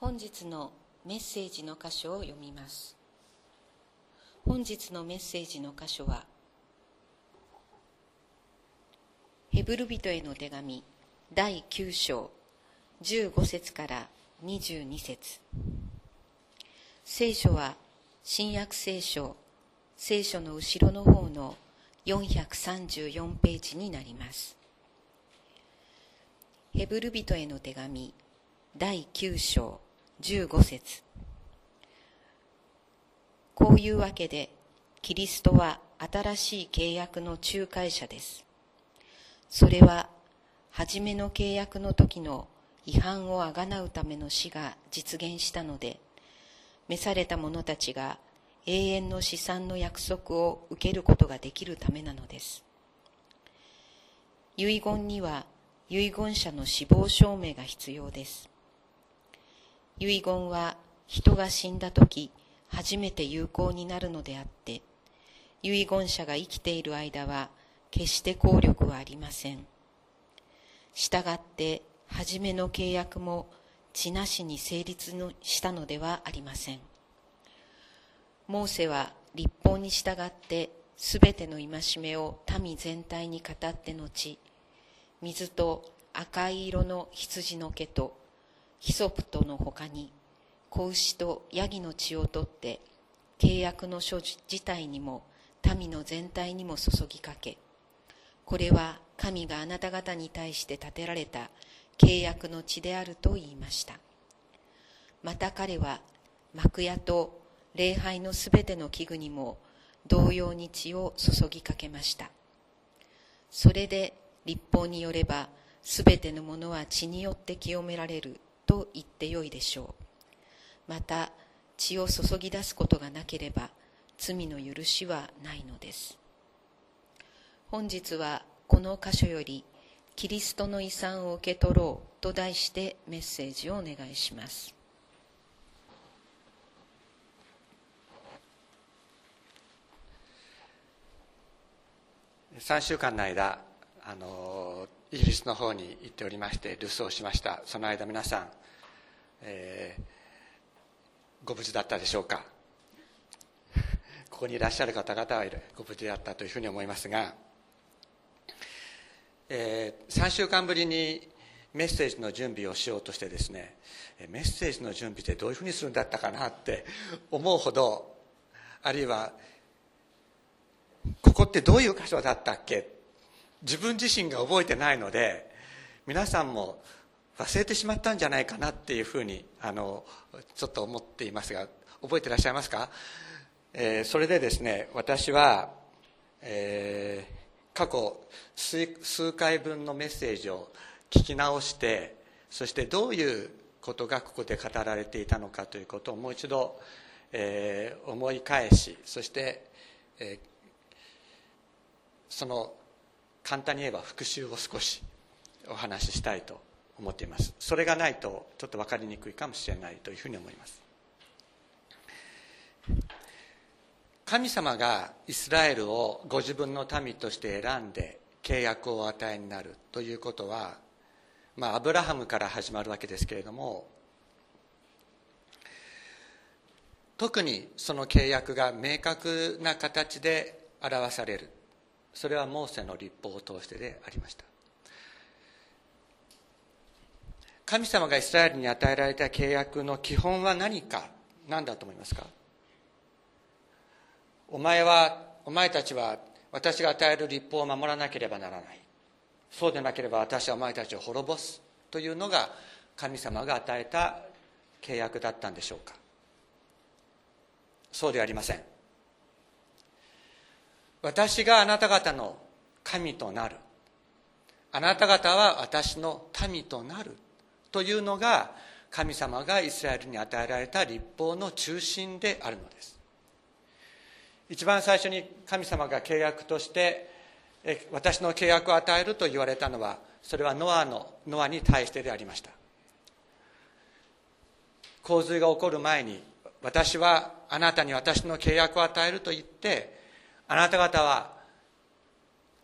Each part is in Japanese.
本日のメッセージの箇所を読みます。本日のメッセージの箇所はヘブル人への手紙第9章15節から22節。聖書は新約聖書聖書の後ろの方の434ページになります。ヘブル人への手紙第9章。15節。こういうわけでキリストは新しい契約の仲介者です。それは初めの契約の時の違反をあがなうための死が実現したので召された者たちが永遠の資産の約束を受けることができるためなのです。遺言には遺言者の死亡証明が必要です。遺言は人が死んだ時初めて有効になるのであって遺言者が生きている間は決して効力はありません。したがって初めの契約も地なしに成立のしたのではありません。モーセは立法に従ってすべての戒めを民全体に語って後水と赤い色の羊の毛とヒソプトのほかに子牛とヤギの血を取って契約の書自体にも民の全体にも注ぎかけこれは神があなた方に対して立てられた契約の地であると言いました。また彼は幕屋と礼拝のすべての器具にも同様に血を注ぎかけました。それで立法によればすべてのものは血によって清められる。と言ってよいでしょう。また血を注ぎ出すことがなければ罪の許しはないのです。本日はこの箇所よりキリストの遺産を受け取ろうと題してメッセージをお願いします。3週間の間あのイギリスの方に行っておりまして留守をしました。その間皆さん、えー、ご無事だったでしょうか？ここにいらっしゃる方々はご無事だったというふうに思いますが、えー、3週間ぶりにメッセージの準備をしようとしてですねメッセージの準備ってどういうふうにするんだったかなって思うほどあるいはここってどういう箇所だったっけ？自分自身が覚えてないので皆さんも忘れてしまったんじゃないかなっていうふうにあのちょっと思っていますが覚えてらっしゃいますか、えー、それでですね私は、えー、過去数回分のメッセージを聞き直してそしてどういうことがここで語られていたのかということをもう一度、えー、思い返しそして、えー、その簡単に言えば復習を少しお話ししたいと思っています。それがないとちょっと分かりにくいかもしれないというふうに思います。神様がイスラエルをご自分の民として選んで契約をお与えになるということは、まあ、アブラハムから始まるわけですけれども特にその契約が明確な形で表される。それはモーセの立法を通してでありました。神様がイスラエルに与えられた契約の基本は何か何だと思いますか？お前はお前たちは私が与える立法を守らなければならない。そうでなければ私はお前たちを滅ぼすというのが神様が与えた契約だったんでしょうか？そうではありません。私があなた方の神となる。あなた方は私の民となるというのが神様がイスラエルに与えられた立法の中心であるのです。一番最初に神様が契約として私の契約を与えると言われたのはそれはノアのノアに対してでありました。洪水が起こる前に私はあなたに私の契約を与えると言ってあなた方は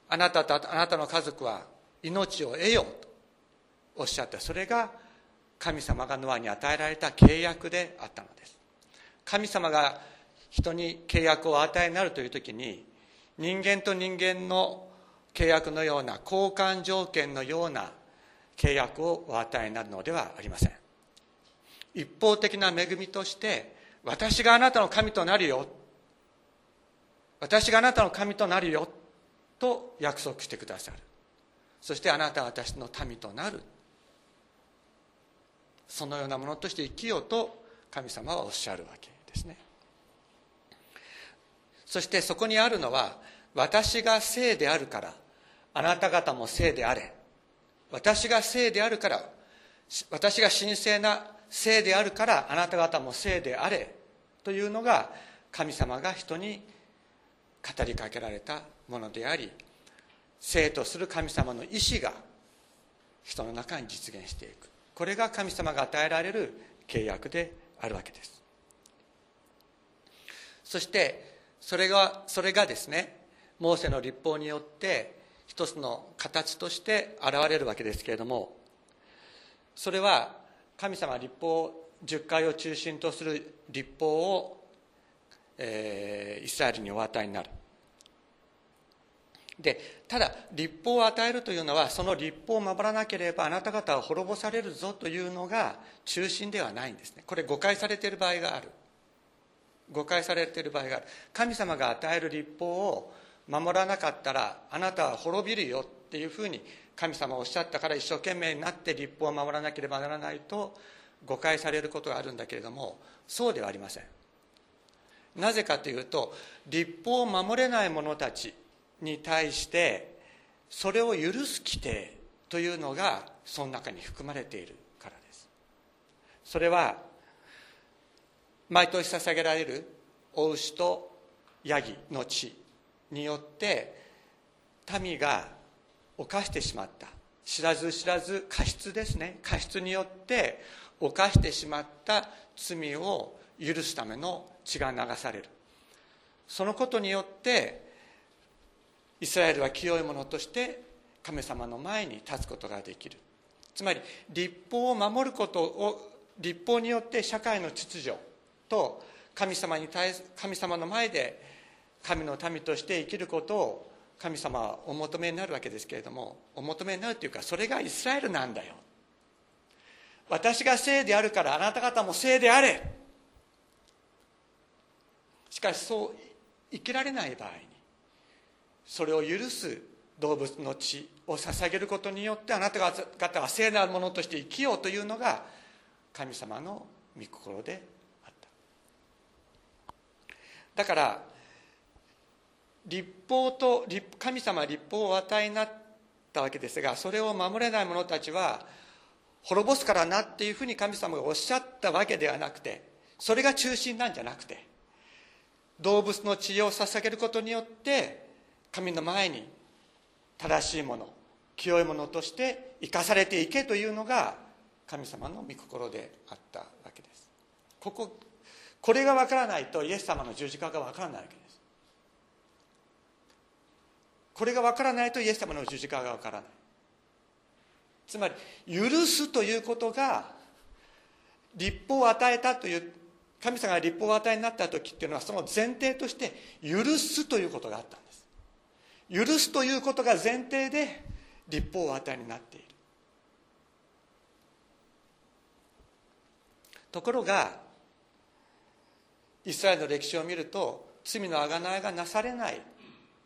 あなたとあなたの家族は命を得ようとおっしゃった。それが神様がノアに与えられた契約であったのです。神様が人に契約を与えになるという時に人間と人間の契約のような交換条件のような契約をお与えになるのではありません。一方的な恵みとして私があなたの神となるよ。私があなたの神となるよと約束してくださる。そしてあなたは私の民となる。そのようなものとして生きようと神様はおっしゃるわけですね。そしてそこにあるのは私が聖であるからあなた方も聖であれ。私が聖であるから私が神聖な聖であるからあなた方も聖であれ。というのが神様が人に語りかけられたものであり聖とする神様の意志が人の中に実現していく。これが神様が与えられる契約であるわけです。そしてそれがそれがですねモーセの立法によって一つの形として現れるわけですけれどもそれは神様立法10回を中心とする立法を、えー、イスラエルにお与えになる。でただ立法を与えるというのはその立法を守らなければあなた方は滅ぼされるぞというのが中心ではないんですね。これ誤解されている場合がある。誤解されている場合がある。神様が与える立法を守らなかったらあなたは滅びるよっていうふうに神様おっしゃったから一生懸命になって立法を守らなければならないと誤解されることがあるんだけれどもそうではありません。なぜかというと立法を守れない者たちに対してそれを許す規定というのがその中に含まれているからです。それは毎年捧げられるお牛とヤギの血によって民が犯してしまった。知らず知らず過失ですね。過失によって犯してしまった罪を許すための血が流される。そのことによってイスラエルは清いものとして神様の前に立つことができる。つまり立法を守ることを立法によって社会の秩序と神様に対神様の前で神の民として生きることを神様はお求めになるわけですけれどもお求めになるというかそれがイスラエルなんだよ。私が聖であるからあなた方も聖であれ。しかしそう生きられない場合にそれを許す動物の血を捧げることによってあなた方が聖なるものとして生きようというのが神様の御心であった。だから立法と神様は立法を与えになったわけですがそれを守れない者たちは滅ぼすからなっていうふうに神様がおっしゃったわけではなくてそれが中心なんじゃなくて動物の血を捧げることによって神の前に正しいもの清いものとして生かされていけというのが神様の御心であったわけです。こここれが分からないとイエス様の十字架が分からないわけです。これが分からないとイエス様の十字架が分からない。つまり許すということが立法を与えたという神様が立法を与えになった時っていうのはその前提として許すということがあった。許すということが前提で立法を与えになっている。ところがイスラエルの歴史を見ると罪の贖いがなされない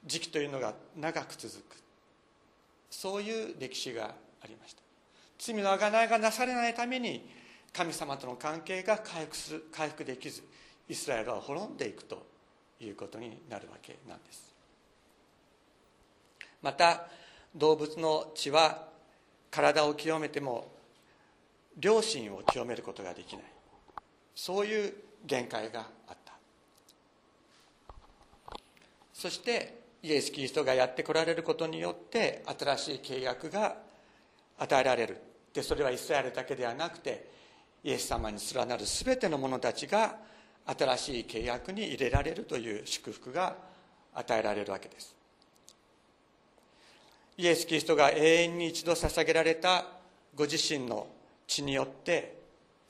時期というのが長く続く。そういう歴史がありました。罪の贖いがなされないために神様との関係が回復する回復できずイスラエルは滅んでいくということになるわけなんです。また動物の血は体を清めても良心を清めることができない。そういう限界があった。そしてイエス・キリストがやってこられることによって新しい契約が与えられる。でそれはイスラエルだけではなくてイエス様に連なる全ての者たちが新しい契約に入れられるという祝福が与えられるわけです。イエス・キリストが永遠に一度捧げられたご自身の血によって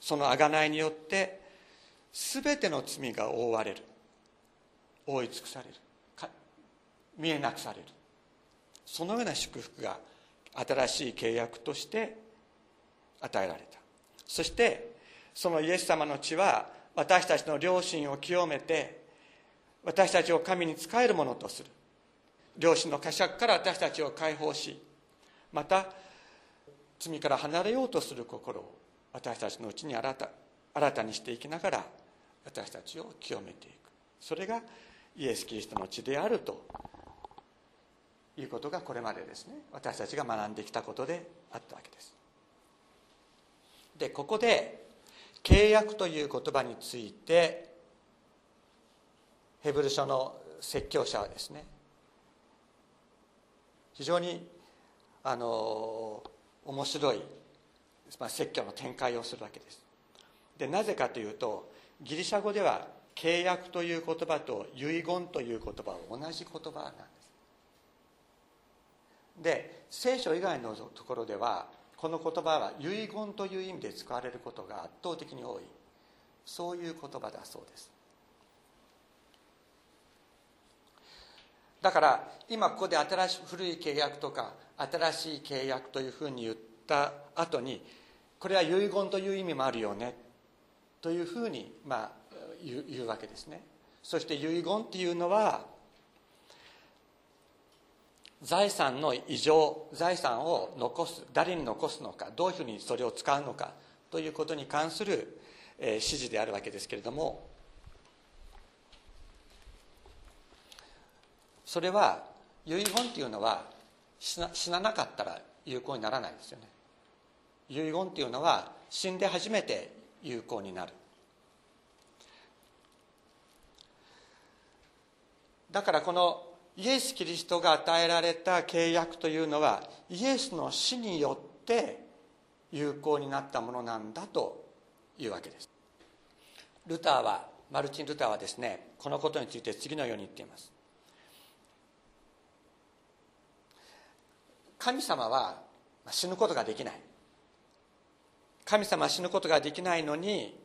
その贖いによって全ての罪が覆われる。覆い尽くされる。見えなくされる。そのような祝福が新しい契約として与えられた。そしてそのイエス様の血は私たちの良心を清めて私たちを神に仕えるものとする。良心の呵責から私たちを解放しまた罪から離れようとする心を私たちのうちに新た新たにしていきながら私たちを清めていく。それがイエス・キリストの血であるということがこれまでですね。私たちが学んできたことであったわけです。でここで契約という言葉についてヘブル書の説教者はですね非常にあの面白い、まあ、説教の展開をするわけです。でなぜかというとギリシャ語では契約という言葉と遺言という言葉は同じ言葉なんです。で聖書以外のところではこの言葉は遺言という意味で使われることが圧倒的に多い。そういう言葉だそうです。だから今ここで新しい古い契約とか新しい契約というふうに言った後にこれは遺言という意味もあるよねというふうにまあ言うわけですね。そして遺言っていうのは財産の異常財産を残す誰に残すのかどういうふうにそれを使うのかということに関する、え、指示であるわけですけれどもそれは遺言っていうのは死なななかったら有効にならないですよね。遺言っていうのは死んで初めて有効になる。だからこのイエス・キリストが与えられた契約というのはイエスの死によって有効になったものなんだというわけです。ルターはマルチン・ルターはですねこのことについて次のように言っています。神様は死ぬことができない。神様は死ぬことができないのに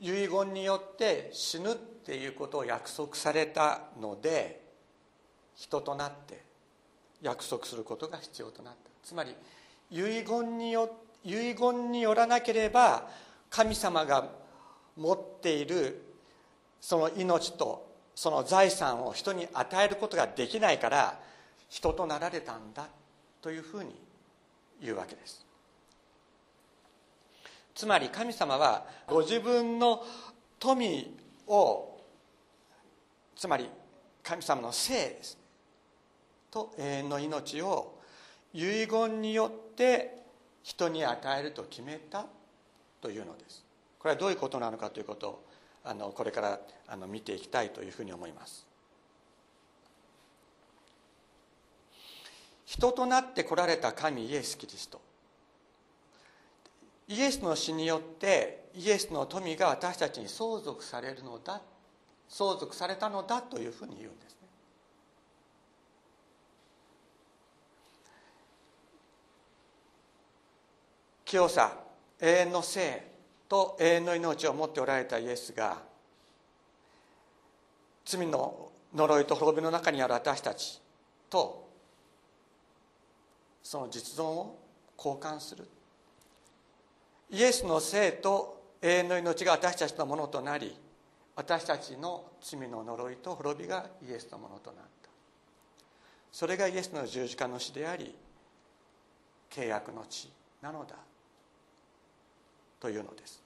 遺言によって死ぬっていうことを約束されたので人となって約束することが必要となった。つまり遺言によ遺言によらなければ神様が持っているその命とその財産を人に与えることができないから人となられたんだというふうに言うわけです。つまり神様はご自分の富をつまり神様の生ですと永遠の命を遺言によって人に与えると決めたというのです。これはどういうことなのかということをあのこれからあの見ていきたいというふうに思います。人となって来られた神イエス・キリスト。イエスの死によってイエスの富が私たちに相続されるのだ相続されたのだというふうに言うんですね。清さ永遠の生と永遠の命を持っておられたイエスが罪の呪いと滅びの中にある私たちとその実存を交換する。イエスの生と永遠の命が私たちのものとなり私たちの罪の呪いと滅びがイエスのものとなった。それがイエスの十字架の死であり契約の地なのだ。というのです。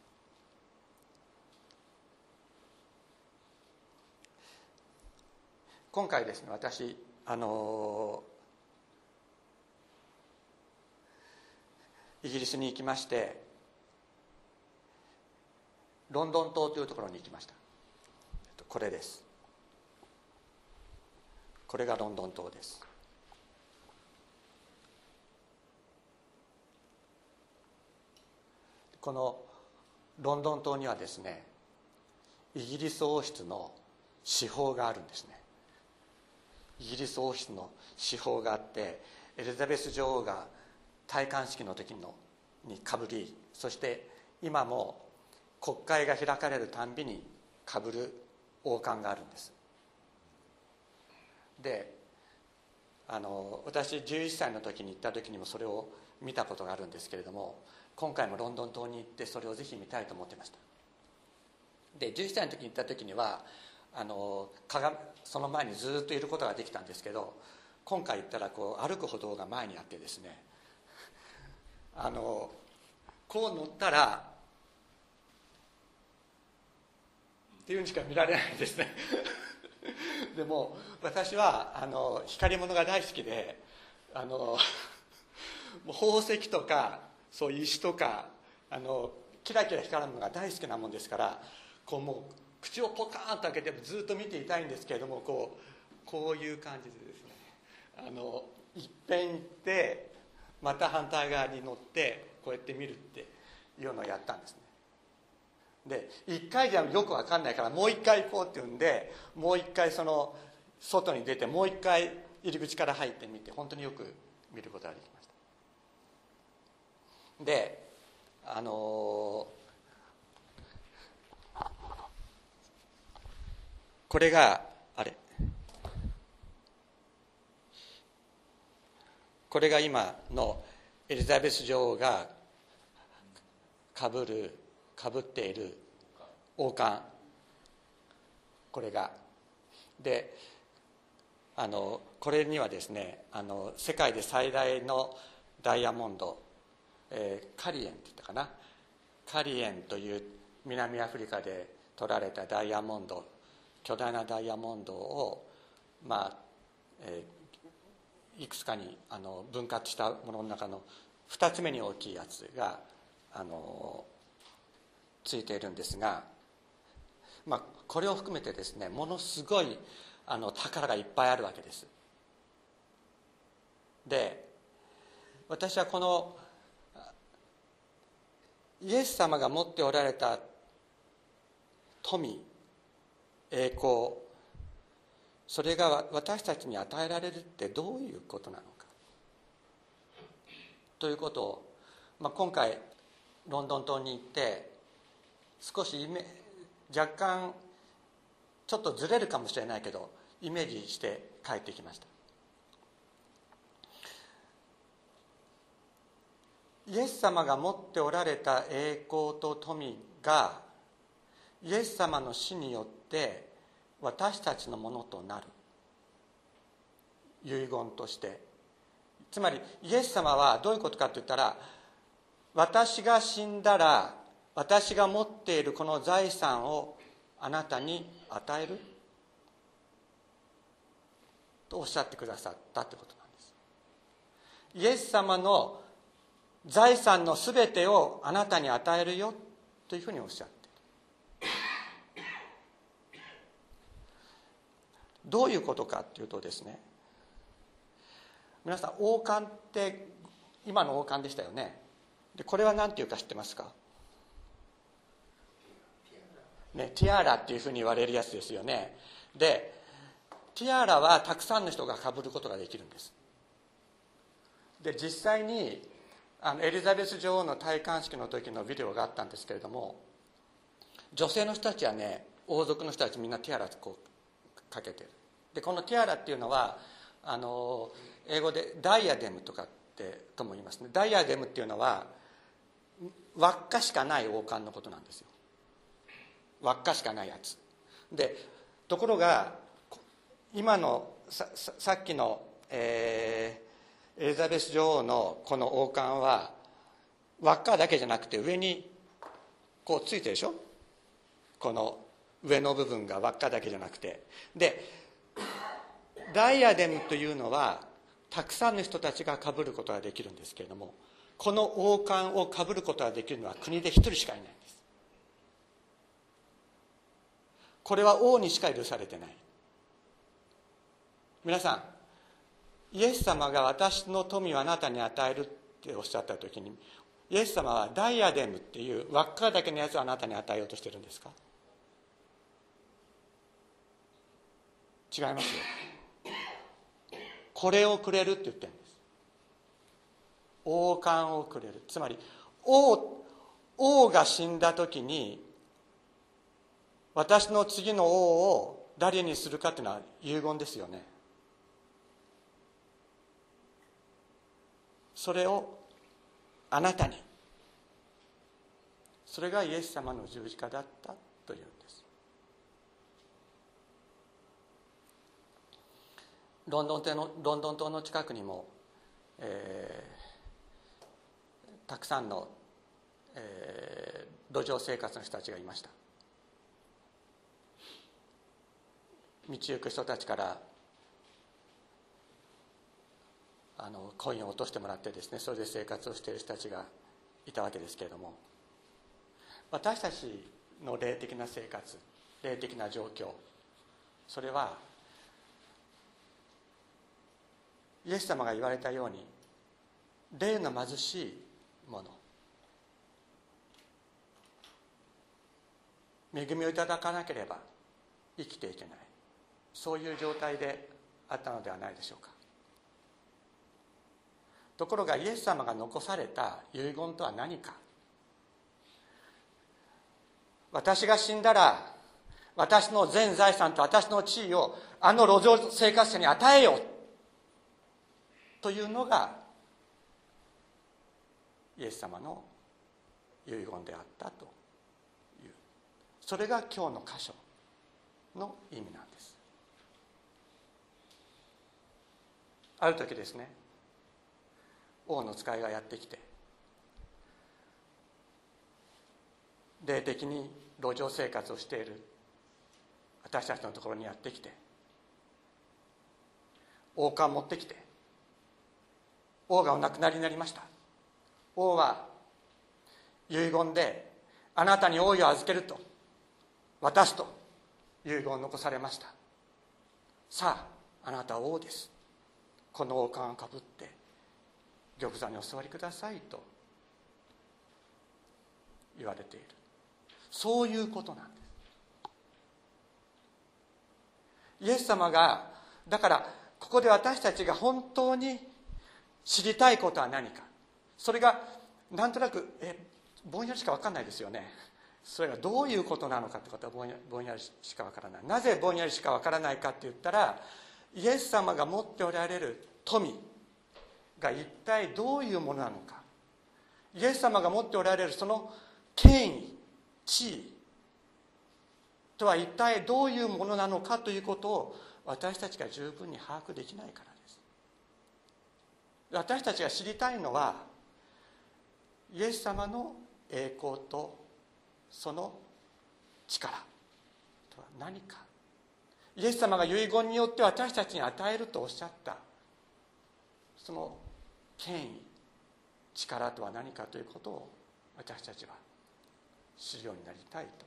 今回ですね私あのイギリスに行きましてロンドン島というところに行きました。これです。これがロンドン島です。このロンドン島にはですねイギリス王室の司法があるんですね。イギリス王室の司法があってエリザベス女王が戴冠式の時のにかぶりそして今も国会が開かれるたんびにかぶる王冠があるんです。であの私11歳の時に行った時にもそれを見たことがあるんですけれども今回もロンドン島に行ってそれをぜひ見たいと思ってました。で11歳の時に行った時にはあの鏡その前にずっといることができたんですけど今回行ったらこう歩く歩道が前にあってですねあのこう乗ったらっていうにしか見られないですね。でも私はあの光り物が大好きであの宝石とかそう石とかあのキラキラ光るものが大好きなもんですからこうもう口をポカーンと開けてずっと見ていたいんですけれどもこうこういう感じでですねあのいっぺん行ってまた反対側に乗ってこうやって見るっていうのをやったんですね。で1回じゃよく分かんないからもう1回行こうっていうんでもう1回その外に出てもう1回入り口から入ってみて本当によく見ることができました。であのー、これがあれこれが今のエリザベス女王がかぶるかぶっている王冠。これが。であのこれにはですねあの世界で最大のダイヤモンド、えー、カリエンって言ったかな。カリエンという南アフリカで取られたダイヤモンド巨大なダイヤモンドをまあ、えー、いくつかにあの分割したものの中の2つ目に大きいやつがあのついているんですが、まあ、これを含めてですねものすごいあの宝がいっぱいあるわけです。で私はこのイエス様が持っておられた富栄光それが私たちに与えられるってどういうことなのか。ということを、まあ、今回ロンドン島に行って少しイメ若干ちょっとずれるかもしれないけどイメージして帰ってきました。イエス様が持っておられた栄光と富がイエス様の死によって私たちのものとなる。遺言として。つまりイエス様はどういうことかといったら私が死んだら私が持っているこの財産をあなたに与える？とおっしゃってくださったってことなんです。イエス様の財産の全てをあなたに与えるよというふうにおっしゃってどういうことかっていうとですね皆さん王冠って今の王冠でしたよね。でこれは何ていうか知ってますか？ね、ティアラっていうふうに言われるやつですよね。でティアラはたくさんの人がかぶることができるんです。で実際にあのエリザベス女王の戴冠式の時のビデオがあったんですけれども女性の人たちはね王族の人たちみんなティアラこうかけてる。でこのティアラっていうのはあの英語でダイアデムとかってとも言いますね。ダイアデムっていうのは輪っかしかない王冠のことなんですよ。輪っかしかないやつ。でところが今のささっきの、えー、エリザベス女王のこの王冠は輪っかだけじゃなくて上にこうついてるでしょ？この上の部分が輪っかだけじゃなくて。でダイアデムというのはたくさんの人たちがかぶることができるんですけれどもこの王冠をかぶることができるのは国で一人しかいないんです。これは王にしか許されてない。皆さんイエス様が私の富をあなたに与えるっておっしゃった時にイエス様はダイアデムっていう輪っかだけのやつをあなたに与えようとしてるんですか？違いますよ。これをくれるって言ってるんです。王冠をくれる。つまり王王が死んだ時に私の次の王を誰にするかっていうのは遺言ですよね。それをあなたに。それがイエス様の十字架だったというんですロンドン島のロンドン島の近くにも、えー、たくさんの、えー、路上生活の人たちがいました。道行く人たちからあのコインを落としてもらってですねそれで生活をしている人たちがいたわけですけれども。私たちの霊的な生活霊的な状況それはイエス様が言われたように霊の貧しいもの恵みをいただかなければ生きていけない。そういう状態であったのではないでしょうか。ところがイエス様が残された遺言とは何か。私が死んだら私の全財産と私の地位をあの路上生活者に与えよう。というのがイエス様の遺言であったという。それが今日の箇所の意味なんです。ある時ですね王の使いがやってきて霊的に路上生活をしている私たちのところにやってきて王冠持ってきて王がお亡くなりになりました。王は遺言であなたに王位を預けると渡すと遺言を残されました。さああなたは王です。この王冠をかぶって玉座にお座りくださいと言われている。そういうことなんです。イエス様がだからここで私たちが本当に知りたいことは何か。それがなんとなくえぼんやりしか分かんないですよね。それがどういうことなのかってことはぼんやぼんやりしか分からない。なぜぼんやりしか分からないかって言ったらイエス様が持っておられる富が一体どういうものなのか。イエス様が持っておられるその権威地位とは一体どういうものなのかということを私たちが十分に把握できないから。私たちが知りたいのはイエス様の栄光とその力。とは何か。イエス様が遺言によって私たちに与えるとおっしゃった。その権威力とは何かということを私たちは知るようになりたいと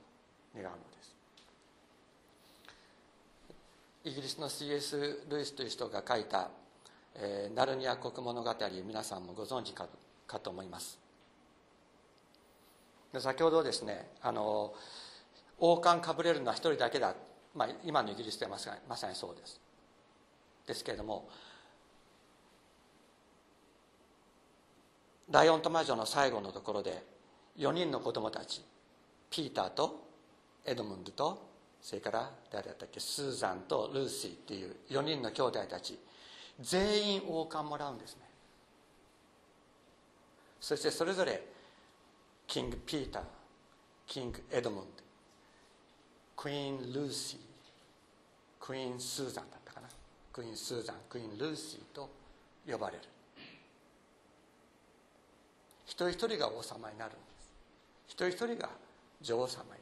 願うのです。イギリスの C.S. ルイスという人が書いた「えー、ナルニア国物語」皆さんもご存知かかと思います。で先ほどですねあの王冠かぶれるのは一人だけだ、まあ、今のイギリスではまさにそうです。ですけれどもライオンと魔女の最後のところで4人の子供たちピーターとエドムンドとそれから誰だったっけスーザンとルーシーっていう4人の兄弟たち全員王冠もらうんですね。そしてそれぞれキング・ピーターキング・エドムンドクイーン・ルーシークイーン・スーザンだったかな。クイーン・スーザンクイーン・ルーシーと呼ばれる。一人一人が王様になるんです。一人一人が女王様になる。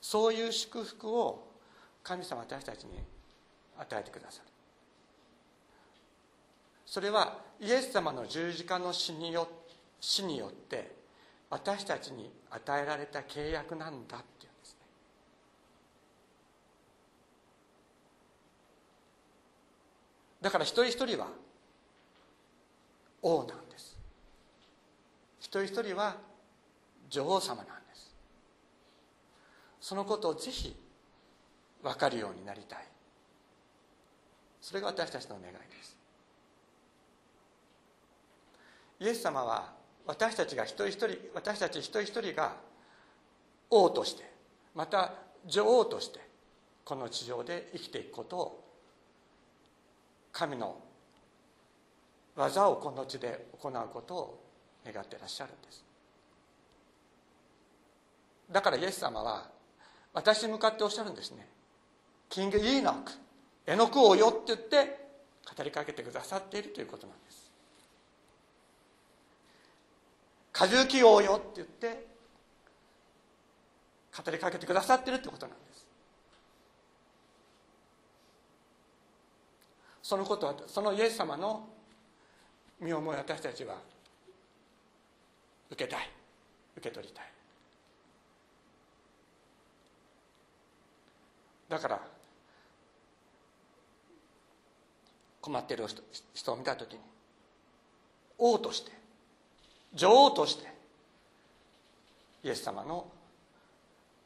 そういう祝福を神様私たちに与えてくださる。それはイエス様の十字架の死によ死によって私たちに与えられた契約なんだっていうんですね。だから一人一人は王なんです。一人一人は女王様なんです。そのことをぜひ分かるようになりたい。それが私たちの願いです。イエス様は私たちが一人一人私たち一人一人が王としてまた女王としてこの地上で生きていくことを神の技をこの地で行うことを願ってらっしゃるんです。だからイエス様は私に向かっておっしゃるんですね。キング・イーノック。エノク王よって言って語りかけてくださっているということなんです。過重記王よって言って語りかけてくださっているということなんです。そのことはそのイエス様の身をも私たちは受けたい。受け取りたい。だから困っている人を見た時に王として女王としてイエス様の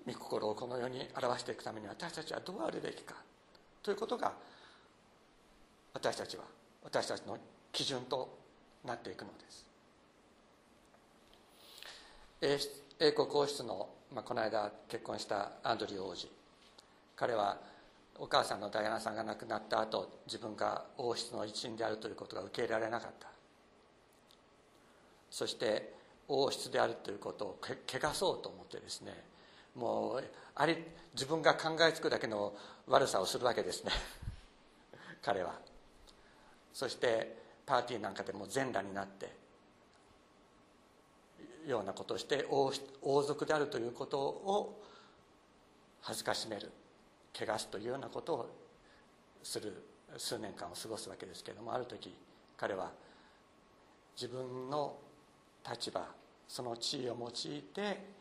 御心をこの世に表していくために私たちはどうあるべきかということが私たちは私たちの基準となっていくのです。英国王室の、まあ、この間結婚したアンドリュー王子。彼はお母さんのダイアナさんが亡くなった後自分が王室の一員であるということが受け入れられなかった。そして王室であるということを汚そうと思ってですねもうあり自分が考えつくだけの悪さをするわけですね。彼は。そしてパーティーなんかでも全裸になってようなことをして王王族であるということを恥ずかしめる。汚すというようなことをする数年間を過ごすわけですけれどもある時彼は自分の立場その地位を用いて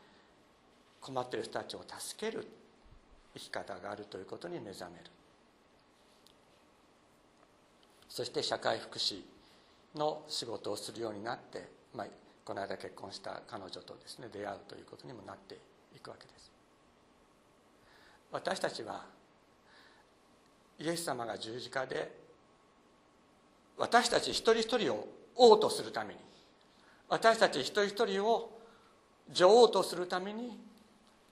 困っている人たちを助ける生き方があるということに目覚める。そして社会福祉の仕事をするようになって、まあ、この間結婚した彼女とですね出会うということにもなっていくわけです。私たちはイエス様が十字架で私たち一人一人を王とするために私たち一人一人を女王とするために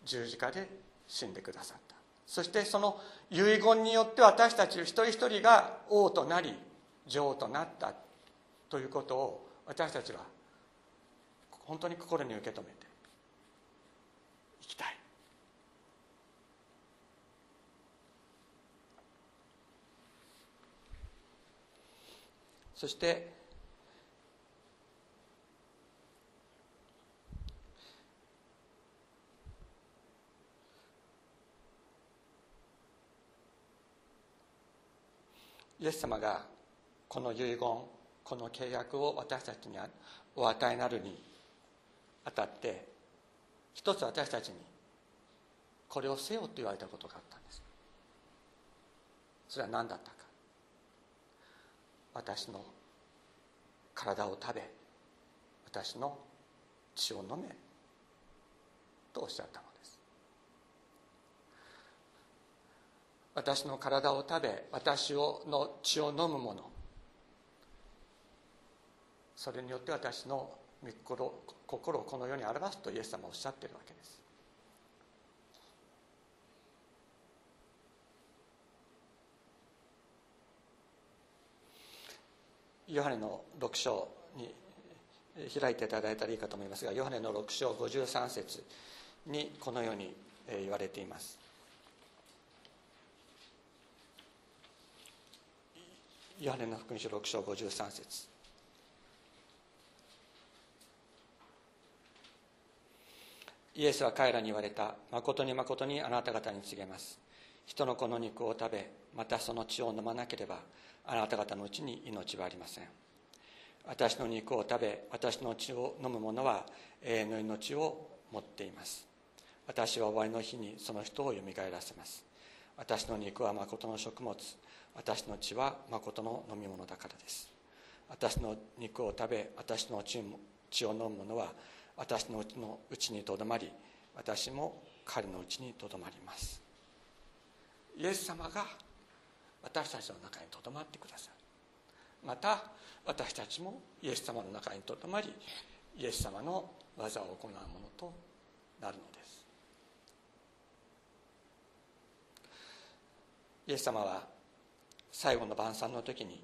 十字架で死んでくださった。そしてその遺言によって私たち一人一人が王となり女王となったということを私たちは本当に心に受け止めていきたいそしてイエス様がこの遺言この契約を私たちにお与えなるにあたって一つ私たちにこれをせよと言われたことがあったんです。それは何だった私の体を食べ私の血を飲めとおっしゃったのです。私の体を食べ私をの血を飲む者それによって私の心心をこの世に表すとイエス様はおっしゃっているわけです。ヨハネの6章に開いていただいたらいいかと思いますがヨハネの6章53節にこのように言われています。ヨハネの福音書6章53節。イエスは彼らに言われた。誠に誠にあなた方に告げます。人の子の肉を食べまたその血を飲まなければあなた方のうちに命はありません。私の肉を食べ私の血を飲む者は永遠の命を持っています。私は終わりの日にその人をよみがえらせます。私の肉は誠の食物。私の血は誠の飲み物だからです。私の肉を食べ私の血を飲む者は私のうちにとどまり私も彼のうちにとどまります。イエス様が私たちの中にとどまってくださるまた私たちもイエス様の中にとどまりイエス様の技を行うものとなるのです。イエス様は最後の晩餐の時に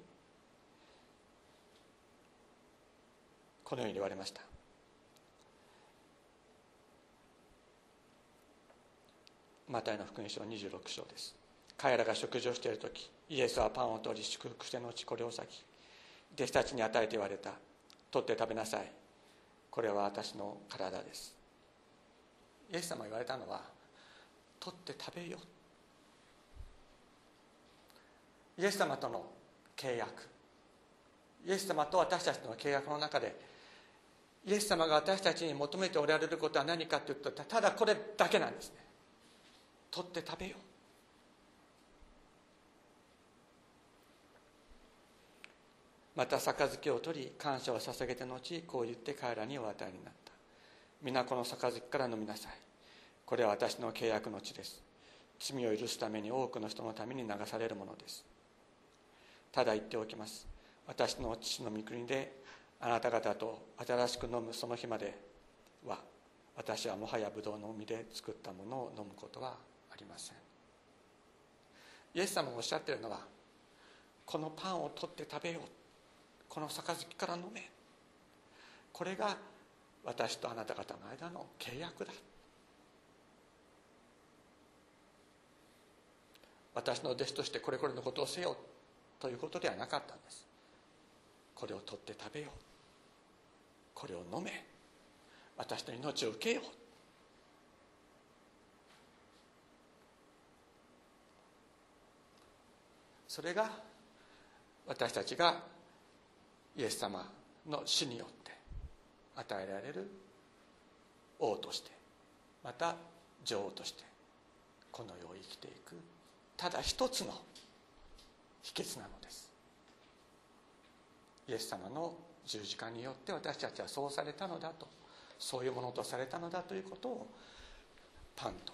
このように言われました。マタイの福音書26章です。彼らが食事をしている時イエスはパンを取り祝福してのちこれを裂き弟子たちに与えて言われた。取って食べなさい。これは私の体です。イエス様が言われたのは取って食べよ。イエス様との契約。イエス様と私たちの契約の中でイエス様が私たちに求めておられることは何かというとただこれだけなんですね。取って食べよ。うまた杯を取り感謝を捧げて後こう言って彼らにお与えになった。皆この杯から飲みなさい。これは私の契約の地です。罪を許すために多くの人のために流されるものです。ただ言っておきます。私の父の御国であなた方と新しく飲むその日までは私はもはやブドウの実で作ったものを飲むことはありません。イエス様がおっしゃってるのはこのパンを取って食べよう。この杯から飲め。これが私とあなた方の間の契約だ。私の弟子としてこれこれのことをせよ。ということではなかったんです。これを取って食べよう。これを飲め。私の命を受けよう。それが私たちがイエス様の死によって与えられる王としてまた女王としてこの世を生きていくただ一つの秘訣なのです。イエス様の十字架によって私たちはそうされたのだとそういうものとされたのだということをパンと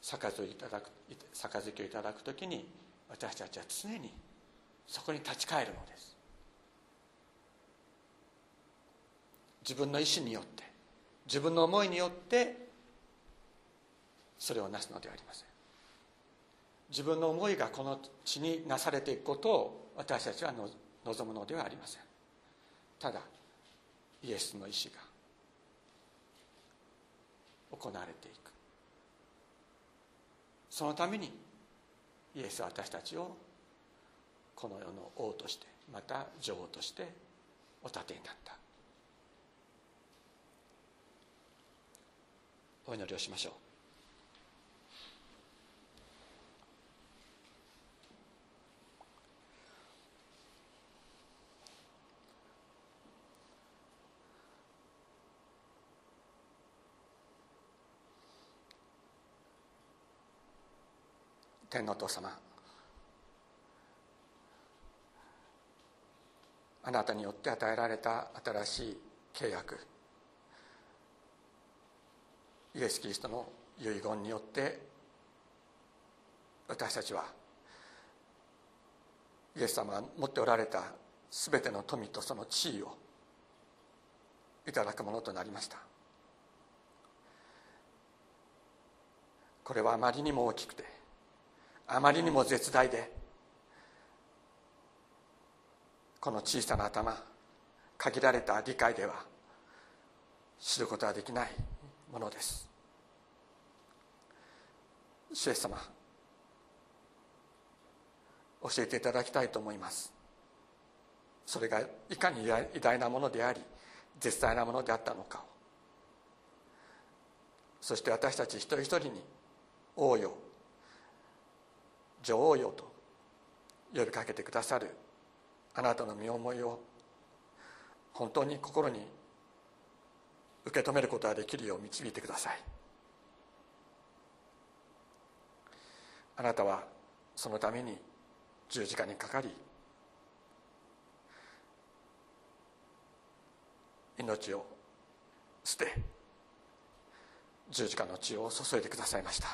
杯をいただく杯をいただく時に私たちは常にそこに立ち返るのです。自分の意思によって自分の思いによってそれをなすのではありません。自分の思いがこの地になされていくことを私たちは望むのではありません。ただイエスの意志が行われていく。そのためにイエスは私たちをこの世の王としてまた女王としてお立てになった。お祈りをしましょう。天皇父様あなたによって与えられた新しい契約イエス・キリストの遺言によって私たちはイエス様が持っておられた全ての富とその地位をいただくものとなりました。これはあまりにも大きくてあまりにも絶大でこの小さな頭限られた理解では知ることはできないものです。主イエス様教えていただきたいと思います。それがいかに偉大なものであり絶大なものであったのかを。そして私たち一人一人に王よ女王よと呼びかけてくださるあなたの身思いを本当に心に受け止めることができるよう導いてください。あなたはそのために十字架にかかり命を捨て十字架の血を注いでくださいました。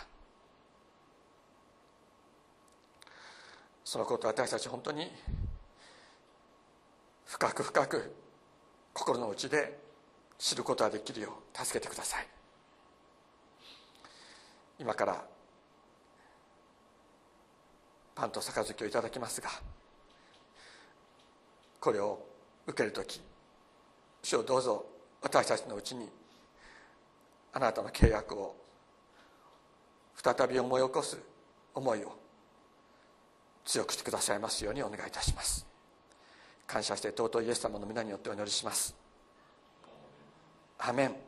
そのこと私たち本当に深く深く心の内で知ることができるよう助けてください。今からパンと杯をいただきますがこれを受ける時主をどうぞ私たちのうちにあなたの契約を再び思い起こす思いを強くしてくださいますようにお願いいたします。感謝して尊いイエス様の皆によってお祈りします。アメン